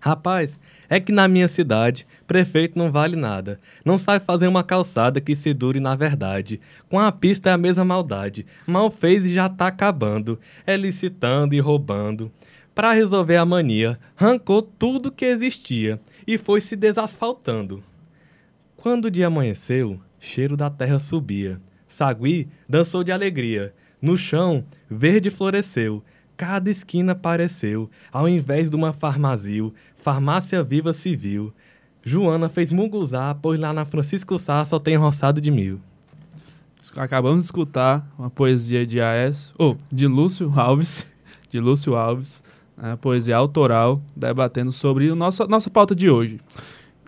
Rapaz, é que na minha cidade, prefeito não vale nada. Não sabe fazer uma calçada que se dure na verdade. Com a pista é a mesma maldade. Mal fez e já tá acabando. É licitando e roubando. Pra resolver a mania, arrancou tudo que existia e foi se desasfaltando. Quando o dia amanheceu, cheiro da terra subia. Sagui dançou de alegria. No chão, verde floresceu. Cada esquina apareceu, ao invés de uma farmazil, farmácia viva civil. Joana fez munguzá, pois lá na Francisco Sá só tem roçado de mil. Acabamos de escutar uma poesia de AS, ou de Lúcio Alves, de Lúcio Alves, a poesia autoral, debatendo sobre a nossa, nossa pauta de hoje.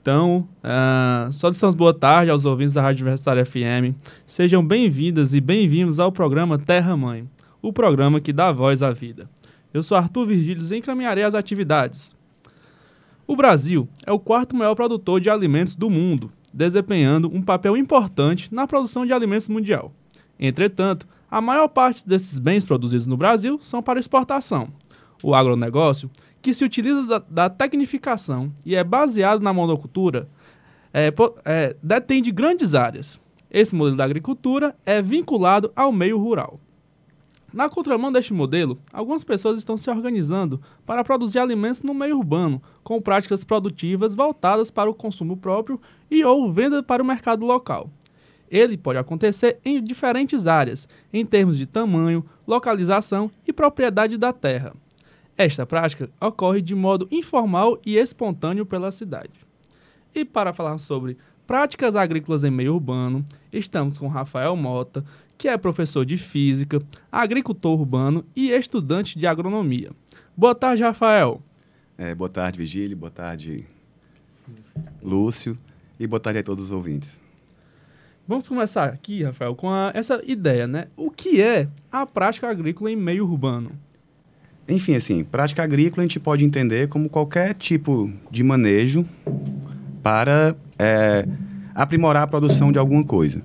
Então, uh, só dissemos boa tarde aos ouvintes da Rádio Universitária FM. Sejam bem-vindas e bem-vindos ao programa Terra Mãe, o programa que dá voz à vida. Eu sou Arthur Virgílio e encaminharei as atividades. O Brasil é o quarto maior produtor de alimentos do mundo, desempenhando um papel importante na produção de alimentos mundial. Entretanto, a maior parte desses bens produzidos no Brasil são para exportação. O agronegócio, que se utiliza da, da tecnificação e é baseado na monocultura, é, é, detém de grandes áreas. Esse modelo da agricultura é vinculado ao meio rural. Na contramão deste modelo, algumas pessoas estão se organizando para produzir alimentos no meio urbano, com práticas produtivas voltadas para o consumo próprio e ou venda para o mercado local. Ele pode acontecer em diferentes áreas, em termos de tamanho, localização e propriedade da terra. Esta prática ocorre de modo informal e espontâneo pela cidade. E para falar sobre práticas agrícolas em meio urbano, estamos com Rafael Mota, que é professor de física, agricultor urbano e estudante de agronomia. Boa tarde, Rafael. É, boa tarde, Vigílio. Boa tarde, Lúcio. E boa tarde a todos os ouvintes. Vamos começar aqui, Rafael, com a, essa ideia, né? O que é a prática agrícola em meio urbano? Enfim, assim, prática agrícola a gente pode entender como qualquer tipo de manejo para é, aprimorar a produção de alguma coisa.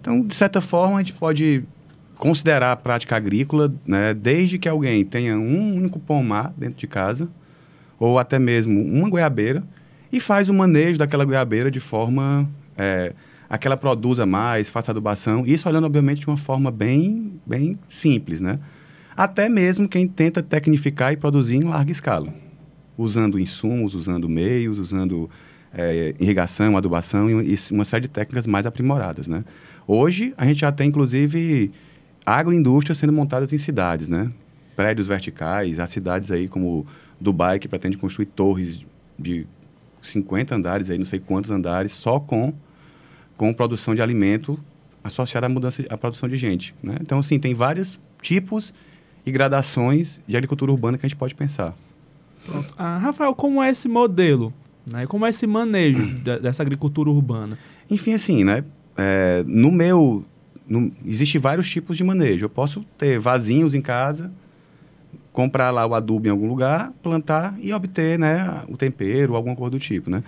Então, de certa forma, a gente pode considerar a prática agrícola, né, desde que alguém tenha um único pomar dentro de casa, ou até mesmo uma goiabeira, e faz o manejo daquela goiabeira de forma é, a que ela produza mais, faça adubação, isso olhando, obviamente, de uma forma bem, bem simples, né? Até mesmo quem tenta tecnificar e produzir em larga escala, usando insumos, usando meios, usando é, irrigação, adubação e, uma série de técnicas mais aprimoradas, né? Hoje, a gente já tem, inclusive, agroindústrias sendo montadas em cidades, né? Prédios verticais, há cidades aí como Dubai, que pretende construir torres de 50 andares, aí não sei quantos andares, só com, com produção de alimento associada à mudança, à produção de gente, né? Então, assim, tem vários tipos e gradações de agricultura urbana que a gente pode pensar. Pronto. Ah, Rafael, como é esse modelo? Né? Como é esse manejo dessa agricultura urbana? Enfim, assim, né? É, no meu. No, existe vários tipos de manejo. Eu posso ter vasinhos em casa, comprar lá o adubo em algum lugar, plantar e obter né, o tempero, alguma coisa do tipo. Né?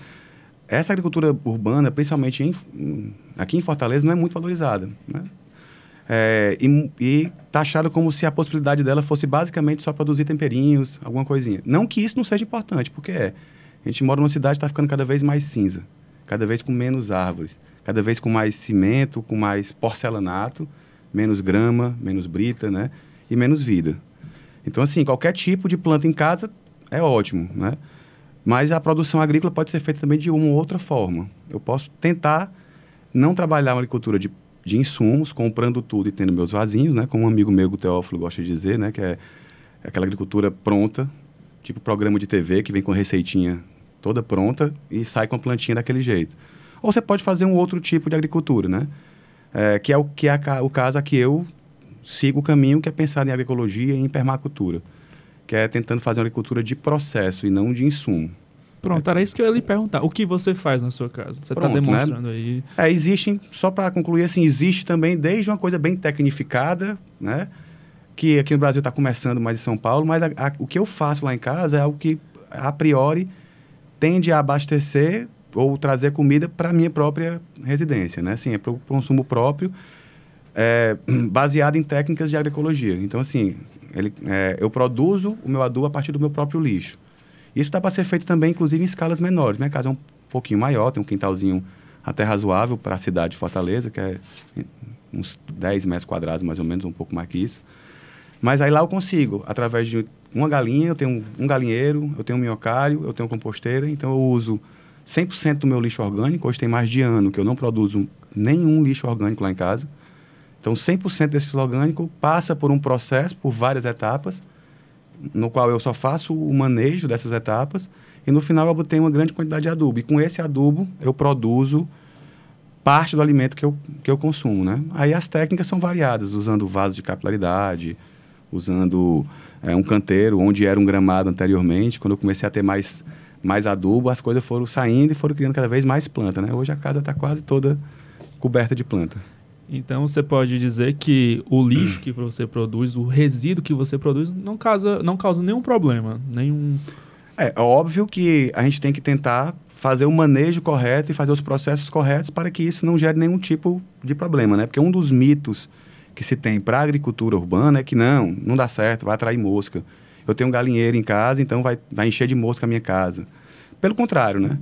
Essa agricultura urbana, principalmente em, aqui em Fortaleza, não é muito valorizada. Né? É, e, e taxada como se a possibilidade dela fosse basicamente só produzir temperinhos, alguma coisinha. Não que isso não seja importante, porque é. A gente mora numa cidade que está ficando cada vez mais cinza, cada vez com menos árvores cada vez com mais cimento, com mais porcelanato, menos grama, menos brita, né? E menos vida. Então, assim, qualquer tipo de planta em casa é ótimo, né? Mas a produção agrícola pode ser feita também de uma ou outra forma. Eu posso tentar não trabalhar uma agricultura de, de insumos, comprando tudo e tendo meus vasinhos, né? Como um amigo meu, o Teófilo, gosta de dizer, né? Que é aquela agricultura pronta, tipo programa de TV que vem com receitinha toda pronta e sai com a plantinha daquele jeito. Ou você pode fazer um outro tipo de agricultura, né? É, que é o que é o caso aqui eu sigo o caminho que é pensar em agroecologia e em permacultura, que é tentando fazer uma agricultura de processo e não de insumo. Pronto, era isso que eu ia lhe perguntar. O que você faz na sua casa? Você está né? demonstrando aí. É, existem, só para concluir, assim, existe também desde uma coisa bem tecnificada, né? Que aqui no Brasil está começando mais em São Paulo, mas a- a- o que eu faço lá em casa é algo que, a priori, tende a abastecer ou trazer comida para a minha própria residência, né? Assim, é para o consumo próprio, é, baseado em técnicas de agroecologia. Então, assim, ele, é, eu produzo o meu adubo a partir do meu próprio lixo. Isso dá para ser feito também, inclusive, em escalas menores. Minha casa é um pouquinho maior, tem um quintalzinho até razoável para a cidade de Fortaleza, que é uns 10 metros quadrados, mais ou menos, um pouco mais que isso. Mas aí lá eu consigo, através de uma galinha, eu tenho um galinheiro, eu tenho um minhocário, eu tenho composteira, então eu uso 100% do meu lixo orgânico. Hoje tem mais de ano que eu não produzo nenhum lixo orgânico lá em casa. Então 100% desse lixo orgânico passa por um processo, por várias etapas, no qual eu só faço o manejo dessas etapas e no final eu obtenho uma grande quantidade de adubo. E com esse adubo eu produzo parte do alimento que eu, que eu consumo, né? Aí as técnicas são variadas, usando vaso de capilaridade, usando é, um canteiro onde era um gramado anteriormente. Quando eu comecei a ter mais, mais adubo, as coisas foram saindo e foram criando cada vez mais planta, né? Hoje a casa está quase toda coberta de planta. Então você pode dizer que o lixo que você produz, o resíduo que você produz, não causa, não causa nenhum problema, nenhum. É óbvio que a gente tem que tentar fazer o manejo correto e fazer os processos corretos para que isso não gere nenhum tipo de problema, né? Porque um dos mitos que se tem para a agricultura urbana é que não, não dá certo, vai atrair mosca. Eu tenho um galinheiro em casa, então vai, vai encher de mosca a minha casa. Pelo contrário, né?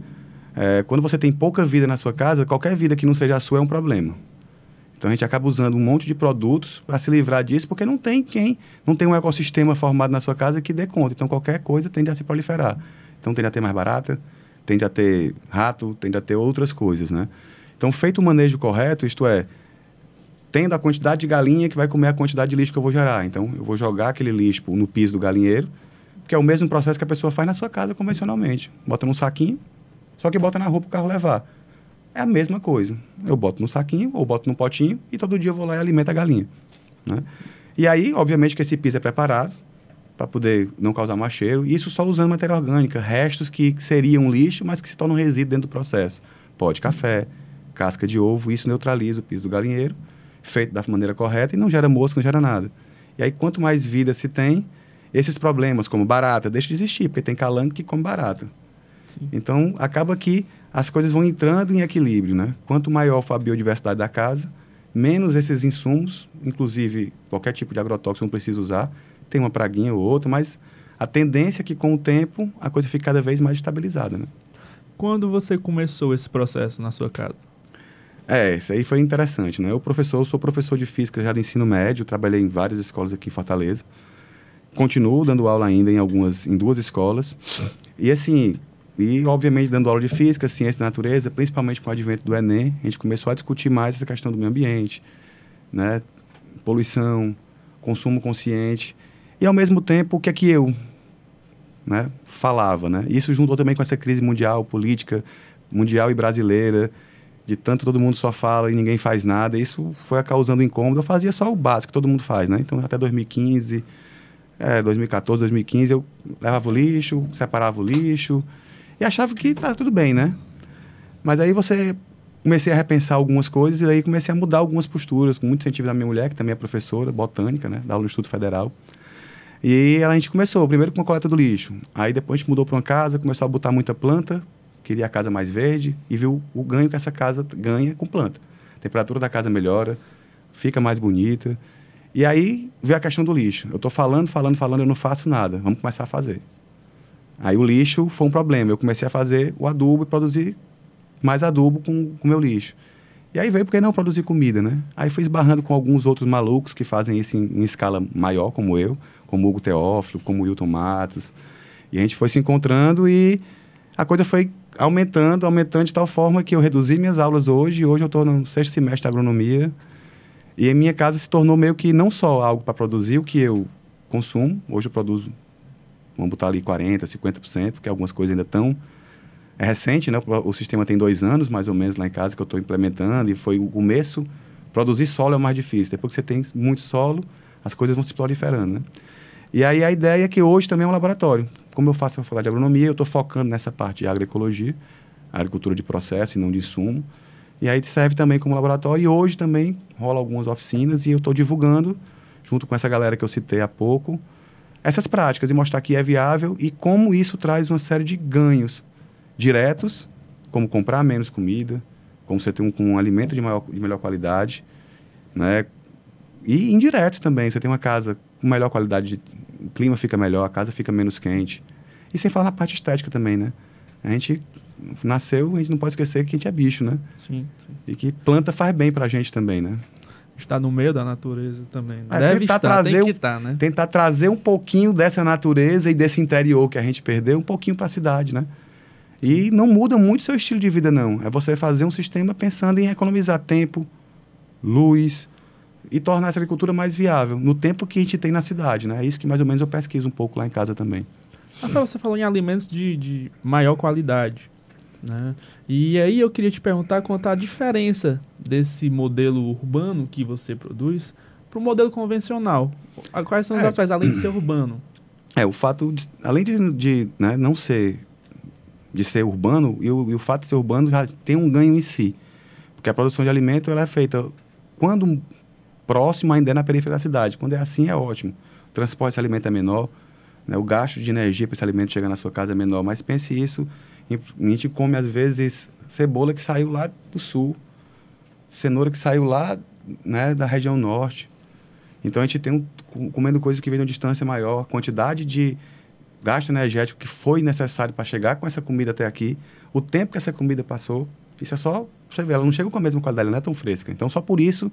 É, quando você tem pouca vida na sua casa, qualquer vida que não seja a sua é um problema. Então a gente acaba usando um monte de produtos para se livrar disso, porque não tem quem, não tem um ecossistema formado na sua casa que dê conta. Então qualquer coisa tende a se proliferar. Então tende a ter mais barata, tende a ter rato, tende a ter outras coisas, né? Então feito o manejo correto, isto é, tendo a quantidade de galinha que vai comer a quantidade de lixo que eu vou gerar. Então eu vou jogar aquele lixo no piso do galinheiro, que é o mesmo processo que a pessoa faz na sua casa convencionalmente. Bota num saquinho, só que bota na roupa para o carro levar. É a mesma coisa. Eu boto no saquinho ou boto no potinho e todo dia eu vou lá e alimento a galinha. Né? E aí, obviamente, que esse piso é preparado para poder não causar mais cheiro. Isso só usando matéria orgânica, restos que seriam lixo, mas que se tornam resíduo dentro do processo. Pó de café, casca de ovo, isso neutraliza o piso do galinheiro, feito da maneira correta e não gera mosca, não gera nada. E aí, quanto mais vida se tem, esses problemas, como barata, deixam de existir, porque tem calango que come barata. Então, acaba que as coisas vão entrando em equilíbrio, né? Quanto maior for a biodiversidade da casa, menos esses insumos, inclusive qualquer tipo de agrotóxico não precisa usar, tem uma praguinha ou outra, mas a tendência é que com o tempo a coisa fique cada vez mais estabilizada, né? Quando você começou esse processo na sua casa? É, isso aí foi interessante, né? Eu professor, eu sou professor de física já do ensino médio, trabalhei em várias escolas aqui em Fortaleza. Continuo dando aula ainda em algumas, em duas escolas. E assim, e obviamente dando aula de física, ciência da natureza, principalmente com o advento do Enem, a gente começou a discutir mais essa questão do meio ambiente, né? Poluição, consumo consciente. E ao mesmo tempo, o que é que eu né, falava, né? Isso juntou também com essa crise mundial, política, mundial e brasileira, de tanto todo mundo só fala e ninguém faz nada. Isso foi causando incômodo. Eu fazia só o básico que todo mundo faz, né? Então, até 2015, é, 2014, 2015, eu levava o lixo, separava o lixo e achava que tá tudo bem, né? Mas aí você comecei a repensar algumas coisas e aí comecei a mudar algumas posturas, com muito incentivo da minha mulher, que também é professora botânica, né? Da aula no Instituto Federal. E a gente começou, primeiro com a coleta do lixo. Aí depois a gente mudou para uma casa, começou a botar muita planta, queria a casa mais verde e viu o ganho que essa casa ganha com planta. A temperatura da casa melhora, fica mais bonita. E aí veio a questão do lixo. Eu estou falando, falando, falando, eu não faço nada. Vamos começar a fazer. Aí o lixo foi um problema. Eu comecei a fazer o adubo e produzir mais adubo com o meu lixo. E aí veio porque não produzir comida, né? Aí fui esbarrando com alguns outros malucos que fazem isso em, em escala maior, como eu, como Hugo Teófilo, como Wilton Matos. E a gente foi se encontrando e a coisa foi aumentando, aumentando de tal forma que eu reduzi minhas aulas hoje. E hoje eu estou no sexto semestre de agronomia. E a minha casa se tornou meio que não só algo para produzir o que eu consumo. Hoje eu produzo, vamos botar ali 40%, 50%, porque algumas coisas ainda estão... É recente, né? O, sistema tem dois anos, mais ou menos, lá em casa, que eu estou implementando. E foi o começo... Produzir solo é o mais difícil. Depois que você tem muito solo, as coisas vão se proliferando, né? E aí a ideia é que hoje também é um laboratório. Como eu faço a faculdade de agronomia, eu estou focando nessa parte de agroecologia, agricultura de processo e não de insumo. E aí serve também como laboratório. E hoje também rola algumas oficinas e eu estou divulgando, junto com essa galera que eu citei há pouco, essas práticas e mostrar que é viável e como isso traz uma série de ganhos diretos, como comprar menos comida, como você ter um, um alimento de, maior, de melhor qualidade, né? E indiretos também, você tem uma casa melhor qualidade, de, o clima fica melhor, a casa fica menos quente. E sem falar na parte estética também, né? A gente nasceu, a gente não pode esquecer que a gente é bicho, né? Sim, sim. E que planta faz bem pra gente também, né? Está no meio da natureza também. É, Deve tentar estar, trazer tem que estar, né? Tentar trazer um pouquinho dessa natureza e desse interior que a gente perdeu, um pouquinho para a cidade, né? E não muda muito seu estilo de vida, não. É você fazer um sistema pensando em economizar tempo, luz e tornar essa agricultura mais viável no tempo que a gente tem na cidade, né? É isso que mais ou menos eu pesquiso um pouco lá em casa também. Rafael, você falou em alimentos de, de maior qualidade. Né? E aí eu queria te perguntar quanto à diferença desse modelo urbano que você produz para o modelo convencional. Quais são os É. aspectos, além de ser urbano? É, o fato, de, além de, de, né, não ser, de ser urbano, e o, e o fato de ser urbano já tem um ganho em si. Porque a produção de alimento ela é feita quando próximo ainda é na periferia da cidade. Quando é assim, é ótimo. O transporte desse alimento é menor, né, o gasto de energia para esse alimento chegar na sua casa é menor. Mas pense isso, a gente come às vezes cebola que saiu lá do sul, cenoura que saiu lá né, da região norte. Então a gente tem um, com- comendo coisas que vêm de uma distância maior, quantidade de gasto energético que foi necessário para chegar com essa comida até aqui, o tempo que essa comida passou, isso é só você ver, ela não chega com a mesma qualidade, ela não é tão fresca. Então só por isso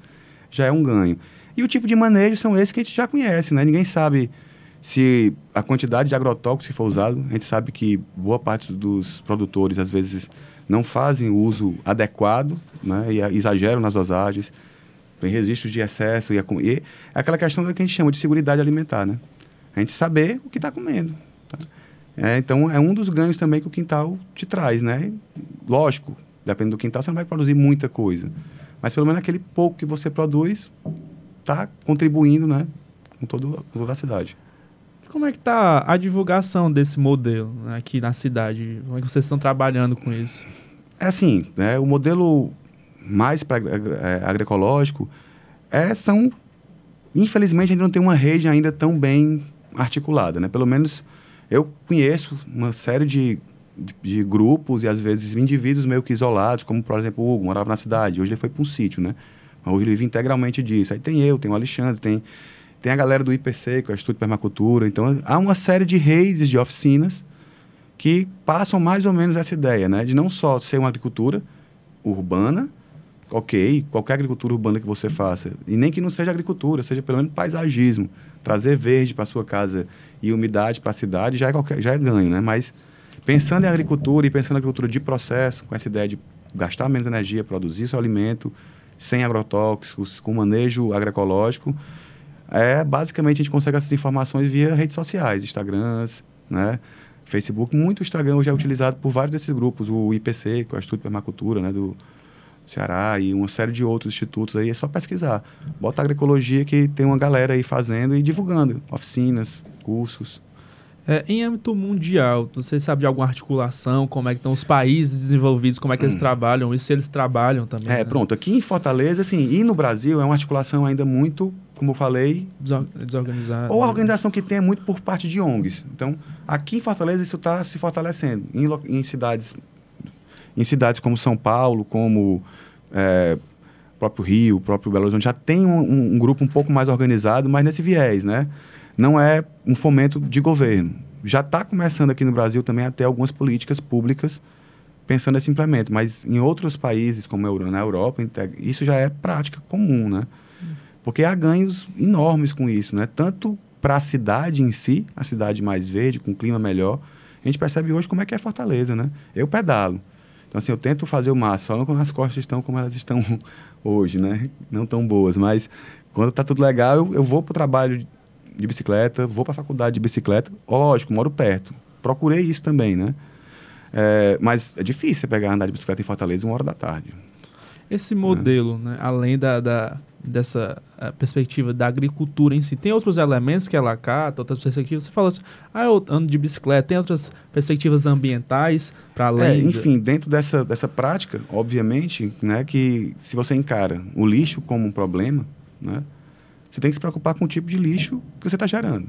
já é um ganho. E o tipo de manejo são esses que a gente já conhece, né? Ninguém sabe se a quantidade de agrotóxicos que for usado, a gente sabe que boa parte dos produtores às vezes não fazem o uso adequado, né? E exageram nas dosagens tem registros de excesso e, e é aquela questão que a gente chama de segurança alimentar, né? A gente saber o que está comendo. tá? É, então, é um dos ganhos também que o quintal te traz, né? Lógico, dependendo do quintal, você não vai produzir muita coisa. Mas pelo menos aquele pouco que você produz está contribuindo, né? Com, todo, com toda a cidade. E Como é que está a divulgação desse modelo né, aqui na cidade? Como é que vocês estão trabalhando com isso? É assim, né, o modelo mais pra, é, agroecológico é, são, infelizmente, ainda não tem uma rede ainda tão bem articulada, né? Pelo menos eu conheço uma série de, de, grupos e às vezes indivíduos meio que isolados, como por exemplo o Hugo, morava na cidade, hoje ele foi para um sítio, né? Hoje ele vive integralmente disso. Aí tem eu, tem o Alexandre, tem, tem a galera do IPC, que é o Instituto de Permacultura. Então há uma série de redes de oficinas que passam mais ou menos essa ideia, né? De não só ser uma agricultura urbana, ok, qualquer agricultura urbana que você faça, e nem que não seja agricultura, seja pelo menos paisagismo, trazer verde para sua casa e umidade para a cidade já é, qualquer, já é ganho, né? Mas pensando em agricultura e pensando em agricultura de processo, com essa ideia de gastar menos energia, produzir seu alimento sem agrotóxicos, com manejo agroecológico, é basicamente a gente consegue essas informações via redes sociais, Instagrams, né? Facebook, muito Instagram hoje é utilizado por vários desses grupos, o IPC, que é o Instituto de Permacultura, né, do Ceará, e uma série de outros institutos aí, é só pesquisar. Bota agroecologia que tem uma galera aí fazendo e divulgando, oficinas, cursos. É, em âmbito mundial, você sabe de alguma articulação? Como é que estão os países desenvolvidos? Como é que eles trabalham? E se eles trabalham também? É, né? pronto, aqui em Fortaleza, assim, e no Brasil é uma articulação ainda muito, como eu falei, Desor- Desorganizado. Ou a organização que tem é muito por parte de ONGs. Então, aqui em Fortaleza isso está se fortalecendo. Em, em cidades, em cidades como São Paulo, como é, próprio Rio, próprio Belo Horizonte, já tem um, um- um grupo um pouco mais organizado, mas nesse viés, né? Não é um fomento de governo. Já está começando aqui no Brasil também a ter algumas políticas públicas pensando nesse implemento, mas em outros países, como na Europa, isso já é prática comum, né? Porque há ganhos enormes com isso, né? Tanto para a cidade em si, a cidade mais verde, com clima melhor. A gente percebe hoje como é que é Fortaleza, né? Eu pedalo. Então, assim, eu tento fazer o máximo, falando quando as costas estão como elas estão hoje, né? Não tão boas, mas quando tá tudo legal, eu, eu vou para o trabalho de bicicleta, vou para a faculdade de bicicleta. Lógico, moro perto. Procurei isso também, né? É, mas é difícil você pegar andar de bicicleta em Fortaleza uma hora da tarde. Esse modelo, né, além da, da- dessa eh, perspectiva da agricultura em si, tem outros elementos que ela acata, outras perspectivas? Você falou assim, ah, eu ando de bicicleta, tem outras perspectivas ambientais para É, além? da- enfim, dentro dessa, dessa prática, obviamente, né, que se você encara o lixo como um problema, né, você tem que se preocupar com o tipo de lixo que você está gerando.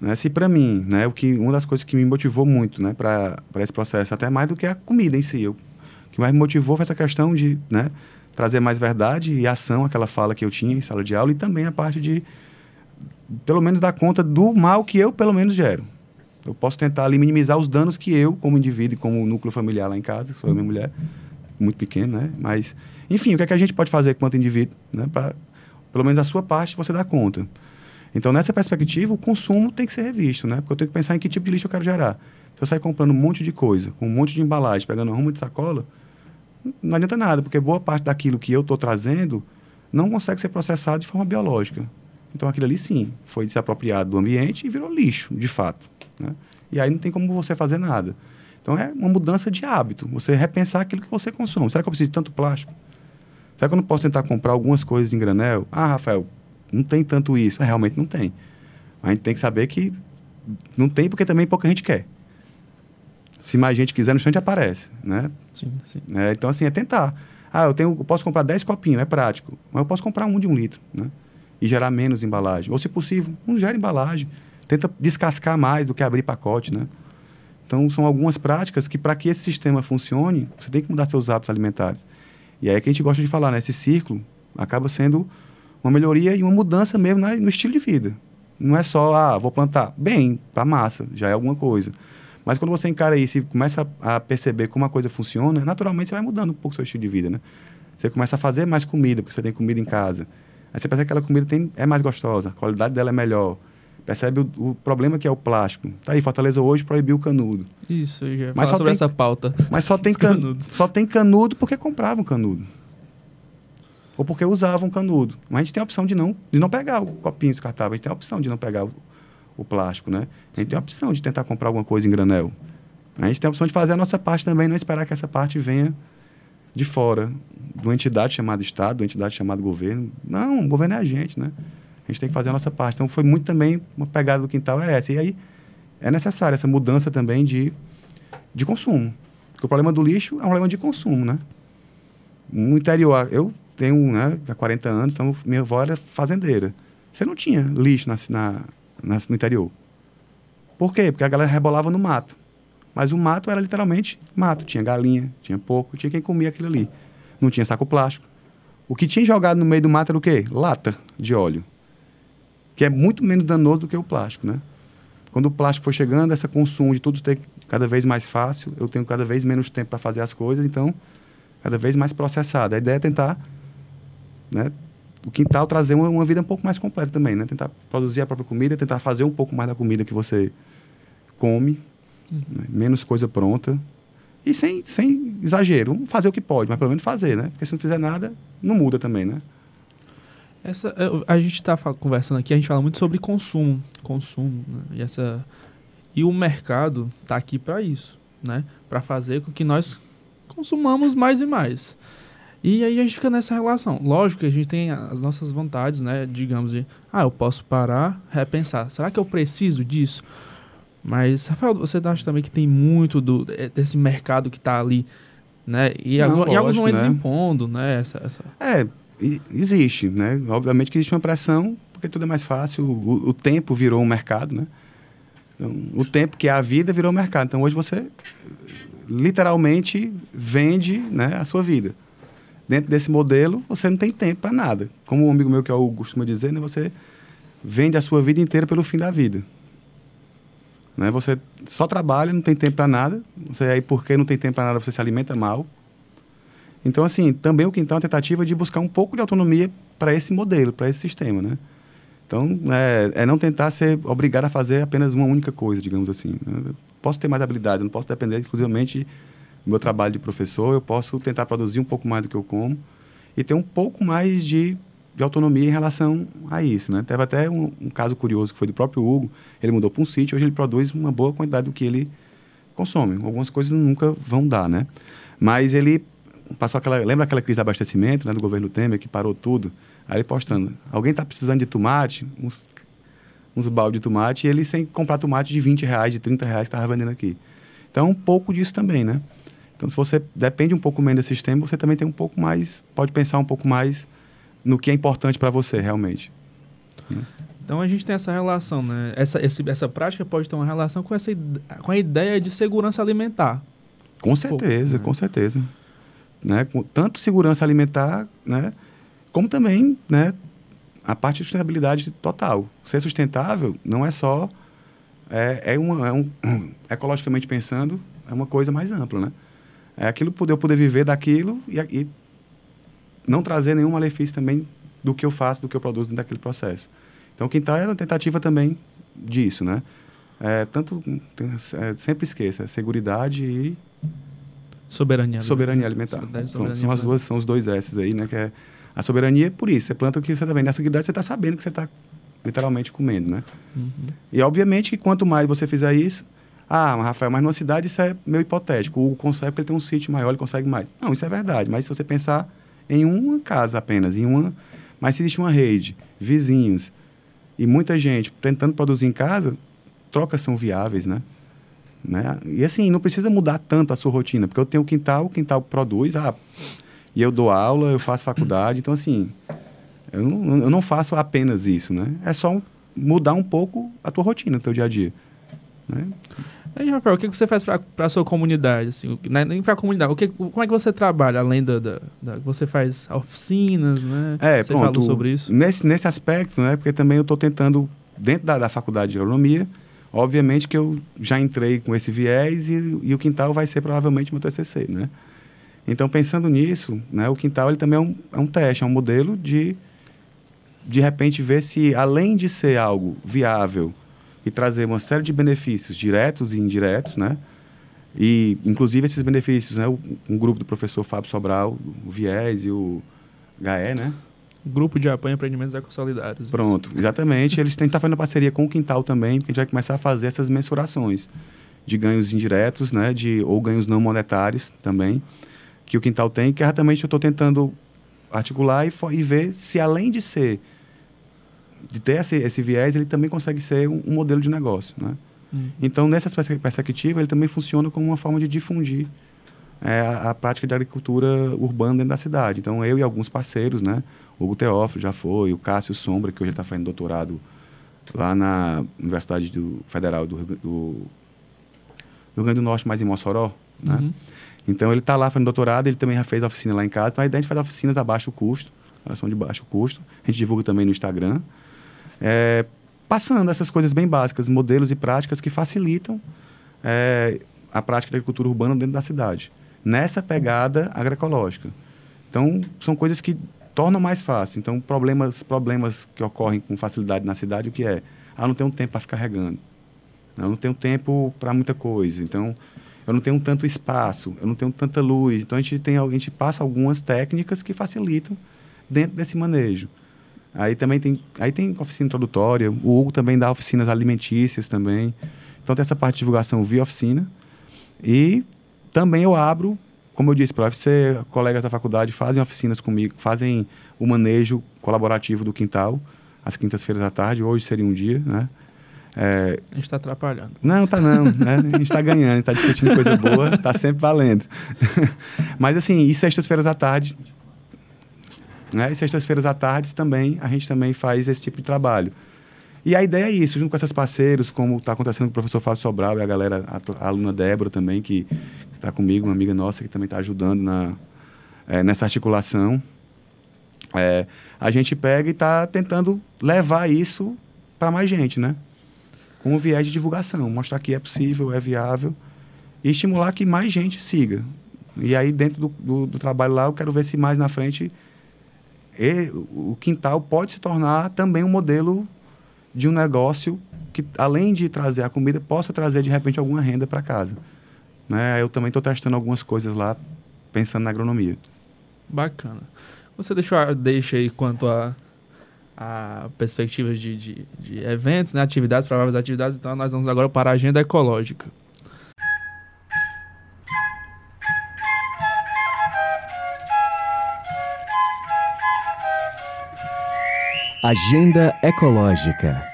Né? Se para mim, né, o que, uma das coisas que me motivou muito né, para esse processo, até mais do que a comida em si, eu, o que mais me motivou foi essa questão de né, trazer mais verdade e ação àquela fala que eu tinha em sala de aula e também a parte de, pelo menos, dar conta do mal que eu, pelo menos, gero. Eu posso tentar ali minimizar os danos que eu, como indivíduo e como núcleo familiar lá em casa, sou eu e minha mulher, muito pequeno, né? Mas, enfim, o que é que a gente pode fazer quanto indivíduo, né? Para, pelo menos a sua parte, você dar conta. Então, nessa perspectiva, o consumo tem que ser revisto, né? Porque eu tenho que pensar em que tipo de lixo eu quero gerar. Se eu sair comprando um monte de coisa, com um monte de embalagem, pegando um rumo de sacola, não adianta nada, porque boa parte daquilo que eu estou trazendo não consegue ser processado de forma biológica. Então, aquilo ali, sim, foi se apropriado do ambiente e virou lixo, de fato. Né? E aí não tem como você fazer nada. Então, é uma mudança de hábito. Você repensar aquilo que você consome. Será que eu preciso de tanto plástico? Será que eu não posso tentar comprar algumas coisas em granel? Ah, Rafael, não tem tanto isso. É, realmente não tem. A gente tem que saber que não tem porque também pouca gente quer. Se mais gente quiser, no instante aparece, né? Sim, sim. É, então, assim, é tentar. Ah, eu, tenho, eu posso comprar 10 copinhos, é prático. Mas eu posso comprar um de um litro, né? E gerar menos embalagem. Ou, se possível, não gera embalagem. Tenta descascar mais do que abrir pacote, né? Então, são algumas práticas que, para que esse sistema funcione, você tem que mudar seus hábitos alimentares. E aí é que a gente gosta de falar, né? Esse círculo acaba sendo uma melhoria e uma mudança mesmo no estilo de vida. Não é só, ah, vou plantar. Bem, para massa, já é alguma coisa. Mas quando você encara isso e começa a, a perceber como a coisa funciona, naturalmente você vai mudando um pouco o seu estilo de vida, né? Você começa a fazer mais comida, porque você tem comida em casa. Aí você percebe que aquela comida tem, é mais gostosa, a qualidade dela é melhor. Percebe o, o problema que é o plástico. Tá aí, Fortaleza hoje proibiu o canudo. Isso, eu já Mas só sobre tem- essa pauta. Mas só tem, Os can... canudos. só tem canudo porque compravam canudo. Ou porque usavam canudo. Mas a gente tem a opção de não, de não pegar o copinho descartável. A gente tem a opção de não pegar o, o plástico, né? A gente tem a opção de tentar comprar alguma coisa em granel. A gente tem a opção de fazer a nossa parte também, não esperar que essa parte venha de fora, de uma entidade chamada Estado, de uma entidade chamada governo. Não, o governo é a gente, né? Gente tem que fazer a nossa parte. Então, foi muito também uma pegada do quintal é essa. E aí, é necessária essa mudança também de, de consumo. Porque o problema do lixo é um problema de consumo, né? No interior, eu tenho, né, há 40 anos, então minha avó era fazendeira. Você não tinha lixo na, na, na- no interior. Por quê? Porque a galera rebolava no mato. Mas o mato era literalmente mato. Tinha galinha, tinha porco, tinha quem comia aquilo ali. Não tinha saco plástico. O que tinha jogado no meio do mato era o quê? Lata de óleo. Que é muito menos danoso do que o plástico, né? Quando o plástico foi chegando, esse consumo de tudo ter cada vez mais fácil, eu tenho cada vez menos tempo para fazer as coisas, então cada vez mais processado. A ideia é tentar, né, o quintal trazer uma, uma vida um pouco mais completa também, né? Tentar produzir a própria comida, tentar fazer um pouco mais da comida que você come, né? menos coisa pronta e sem, sem exagero, fazer o que pode, mas pelo menos fazer, né? Porque se não fizer nada, não muda também, né? Essa, eu- a gente está conversando aqui, a gente fala muito sobre consumo, consumo, né? e essa e o mercado está aqui para isso, né? Para fazer com que nós consumamos mais e mais. E aí a gente fica nessa relação. Lógico que a gente tem as nossas vontades, né? Digamos de, ah, eu posso parar, repensar. Será que eu preciso disso? Mas, Rafael, você acha também que tem muito do, eh, desse mercado que está ali, né? E, Não, algum- em alguns lógico, momentos né? impondo, né? Essa, essa... É, e- existe, né? Obviamente que existe uma pressão, porque tudo é mais fácil. O, o tempo virou um mercado, né? Então, o tempo que é a vida virou um mercado. Então, hoje você literalmente vende né, a sua vida. Dentro desse modelo, você não tem tempo para nada. Como um amigo meu que é o costuma dizer, né? Você vende a sua vida inteira pelo fim da vida. Né? Você só trabalha, não tem tempo para nada. Você aí porque não tem tempo para nada, você se alimenta mal. Então, assim, também o quintal é uma tentativa de buscar um pouco de autonomia para esse modelo, para esse sistema, né? Então, é, é não tentar ser obrigado a fazer apenas uma única coisa, digamos assim. né? Eu posso ter mais habilidades, não posso depender exclusivamente do meu trabalho de professor, eu posso tentar produzir um pouco mais do que eu como e ter um pouco mais de, de autonomia em relação a isso, né? Teve até um, um caso curioso que foi do próprio Hugo, ele mudou para um sítio, hoje ele produz uma boa quantidade do que ele consome. Algumas coisas nunca vão dar, né? Mas ele passou aquela, lembra aquela crise de abastecimento, né, do governo Temer que parou tudo. Aí ele postando, alguém está precisando de tomate, uns, uns balde de tomate, e ele sem comprar tomate de 20 reais, de 30 reais que estava vendendo aqui. Então, um pouco disso também, né? Então, se você depende um pouco menos desse sistema, você também tem um pouco mais, pode pensar um pouco mais no que é importante para você, realmente. Então a gente tem essa relação, né? Essa, esse, essa prática pode ter uma relação com, essa, com a ideia de segurança alimentar. Com certeza, né? com certeza. Né? Com tanto segurança alimentar, né? como também né? a parte de sustentabilidade total. Ser sustentável não é só. É, é, uma, é um, ecologicamente pensando, é uma coisa mais ampla. Né? É aquilo poder eu poder viver daquilo e, e não trazer nenhum malefício também do que eu faço, do que eu produzo dentro daquele processo. Então, o quintal é uma tentativa também disso, né? É, tanto, tem- é, sempre esqueça, é seguridade e Soberania. soberania alimentar. Soberania, soberania são as alimentar. duas, são os dois S aí, né? Que é a soberania é por isso. Você planta o que você está vendo. A seguridade você está sabendo que você está literalmente comendo, né? Uhum. E obviamente que quanto mais você fizer isso, ah, mas Rafael, mas numa cidade isso é meio hipotético. O Hugo consegue porque ele tem um sítio maior, ele consegue mais. Não, isso é verdade. Mas se você pensar em uma casa apenas, em uma, mas se existe uma rede, vizinhos e muita gente tentando produzir em casa, trocas são viáveis, né? Né? E assim, não precisa mudar tanto a sua rotina, porque eu tenho o quintal, o quintal produz, ah, e eu dou aula, eu faço faculdade, então assim, eu não, eu não faço apenas isso, né? É só um- mudar um pouco a tua rotina, o teu dia a dia. Né? E, Rafael, o que você faz para a sua comunidade? Assim, o que- não é nem para a comunidade. O que, como é que você trabalha, além da, da, da- Você faz oficinas, né? É, você pronto. falou sobre isso. Nesse, nesse aspecto, né? Porque também eu estou tentando, dentro da, da faculdade de agronomia, obviamente que eu já entrei com esse viés e, e o quintal vai ser provavelmente meu TCC, né? Então, pensando nisso, né, o quintal ele também é um, é um teste, é um modelo de, de repente, ver se, além de ser algo viável e trazer uma série de benefícios diretos e indiretos, né? E, inclusive, esses benefícios, né? Um grupo do professor Fábio Sobral, o Viés e o HE, né? Grupo de apoio a empreendimentos ecossolidários. Pronto, exatamente. Eles têm que estar fazendo parceria com o Quintal também, porque a gente vai começar a fazer essas mensurações de ganhos indiretos, né, de, ou ganhos não monetários também, que o Quintal tem, que exatamente eu estou tentando articular e, e ver se além de ser, de ter esse, esse viés, ele também consegue ser um, um modelo de negócio, né? Hum. Então, nessa perspe- perspectiva, ele também funciona como uma forma de difundir é, a, a prática de agricultura urbana dentro da cidade. Então, eu e alguns parceiros, né? O Hugo Teófilo já foi, o Cássio Sombra, que hoje está fazendo doutorado lá na Universidade do, Federal do, do, do Rio Grande do Norte, mas em Mossoró, né? Uhum. Então, ele está lá fazendo doutorado, ele também já fez oficina lá em casa. Então, a ideia é fazer oficinas a baixo custo, elas são de baixo custo. A gente divulga também no Instagram. É, passando essas coisas bem básicas, modelos e práticas que facilitam é, a prática da agricultura urbana dentro da cidade. Nessa pegada agroecológica. Então, são coisas que tornam mais fácil. Então, problemas, problemas que ocorrem com facilidade na cidade, o que é? Ah, não tenho tempo para ficar regando. Eu não tenho tempo para muita coisa. Então, eu não tenho tanto espaço, eu não tenho tanta luz. Então, a gente, tem, a gente passa algumas técnicas que facilitam dentro desse manejo. Aí também tem, aí tem oficina introdutória, o Hugo também dá oficinas alimentícias também. Então, tem essa parte de divulgação via oficina. E também eu abro, como eu disse, para UFC, colegas da faculdade fazem oficinas comigo, fazem o manejo colaborativo do quintal, às quintas-feiras à tarde, hoje seria um dia, né? É, A gente está atrapalhando. não, tá não. né? A gente está ganhando, está discutindo coisa boa, tá sempre valendo. Mas assim, e sextas-feiras à tarde, né? E sextas-feiras à tarde também, a gente também faz esse tipo de trabalho. E a ideia é isso, junto com esses parceiros, como está acontecendo com o professor Fábio Sobral e a galera, a, a aluna Débora também, que está comigo, uma amiga nossa que também está ajudando na, eh, nessa articulação. É, a gente pega e está tentando levar isso para mais gente, né? Com o viés de divulgação, mostrar que é possível, é viável e estimular que mais gente siga. E aí, dentro do, do, do trabalho lá, eu quero ver se mais na frente e, o quintal pode se tornar também um modelo de um negócio que, além de trazer a comida, possa trazer de repente alguma renda para casa. Né? Eu também estou testando algumas coisas lá, pensando na agronomia. Bacana. Você deixou deixa aí quanto a, a perspectivas de, de, de eventos, né? atividades, prováveis atividades. Então, nós vamos agora para a agenda ecológica. Agenda Ecológica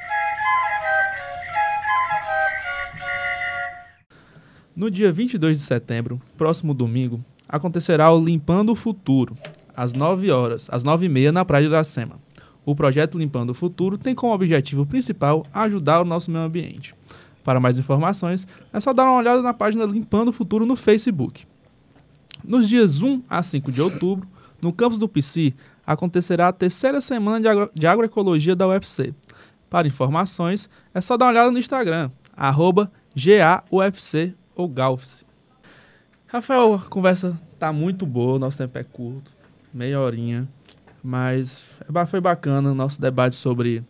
No dia 22 de setembro, próximo domingo, acontecerá o Limpando o Futuro, às 9 horas, às 9 e meia, na Praia de Iracema. O projeto Limpando o Futuro tem como objetivo principal ajudar o nosso meio ambiente. Para mais informações, é só dar uma olhada na página Limpando o Futuro no Facebook. Nos dias 1 a 5 de outubro, no campus do PC, acontecerá a terceira semana de, agro de agroecologia da UFC. Para informações, é só dar uma olhada no Instagram, arroba GAUFC ou GAUFC. Rafael, a conversa tá muito boa, nosso tempo é curto, meia horinha, mas é foi bacana o nosso debate sobre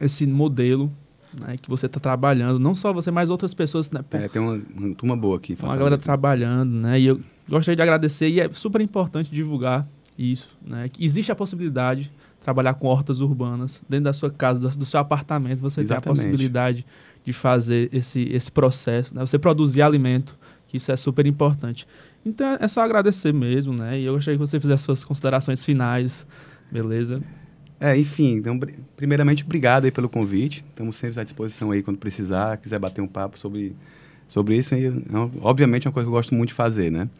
esse modelo né, que você está trabalhando, não só você, mas outras pessoas. Né, é, tem uma, uma turma boa aqui. Uma galera trabalhando, né? E eu gostaria de agradecer, e é super importante divulgar isso, né? Que existe a possibilidade de trabalhar com hortas urbanas dentro da sua casa, do seu apartamento, você Exatamente. tem a possibilidade de fazer esse, esse processo, né? Você produzir alimento, que isso é super importante. Então é só agradecer mesmo, né? E eu gostaria que você fizesse suas considerações finais, beleza? É, enfim, então, primeiramente, obrigado aí pelo convite. Estamos sempre à disposição aí quando precisar, quiser bater um papo sobre, sobre isso. E, é obviamente, é uma coisa que eu gosto muito de fazer, né?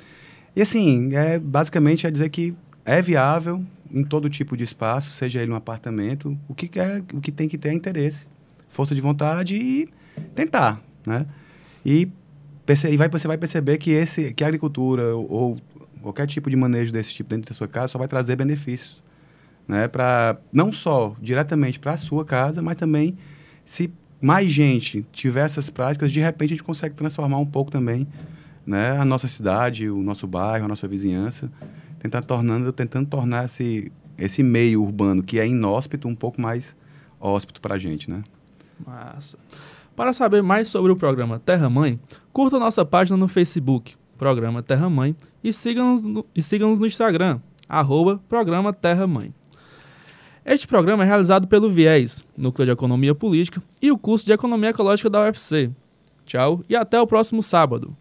E assim, é, basicamente é dizer que é viável em todo tipo de espaço, seja ele um apartamento, o que, é, o que tem que ter é interesse, força de vontade e tentar, né? E, e vai, você vai perceber que, esse, que a agricultura ou, ou qualquer tipo de manejo desse tipo dentro da sua casa só vai trazer benefícios né, para não só diretamente para a sua casa, mas também se mais gente tiver essas práticas, de repente a gente consegue transformar um pouco também, né, a nossa cidade, o nosso bairro, a nossa vizinhança, tentar tornando, tentando tornar esse esse meio urbano que é inóspito um pouco mais hóspito para a gente, né? Massa. Para saber mais sobre o programa Terra Mãe, curta nossa página no Facebook, Programa Terra Mãe, e siga-nos no, e siga-nos no Instagram, arroba Programa Terra Mãe. Este programa é realizado pelo Viés, Núcleo de Economia Política, e o curso de Economia Ecológica da UFC. Tchau e até o próximo sábado.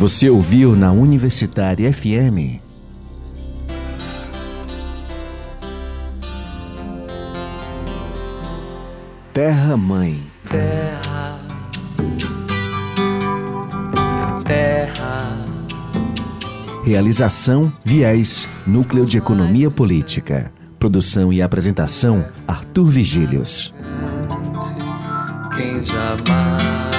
Você ouviu na Universitária FM. Terra Mãe. Terra. Terra. Realização Viés, Núcleo de Economia Política. Produção e apresentação Arthur Vigílios. Quem jamais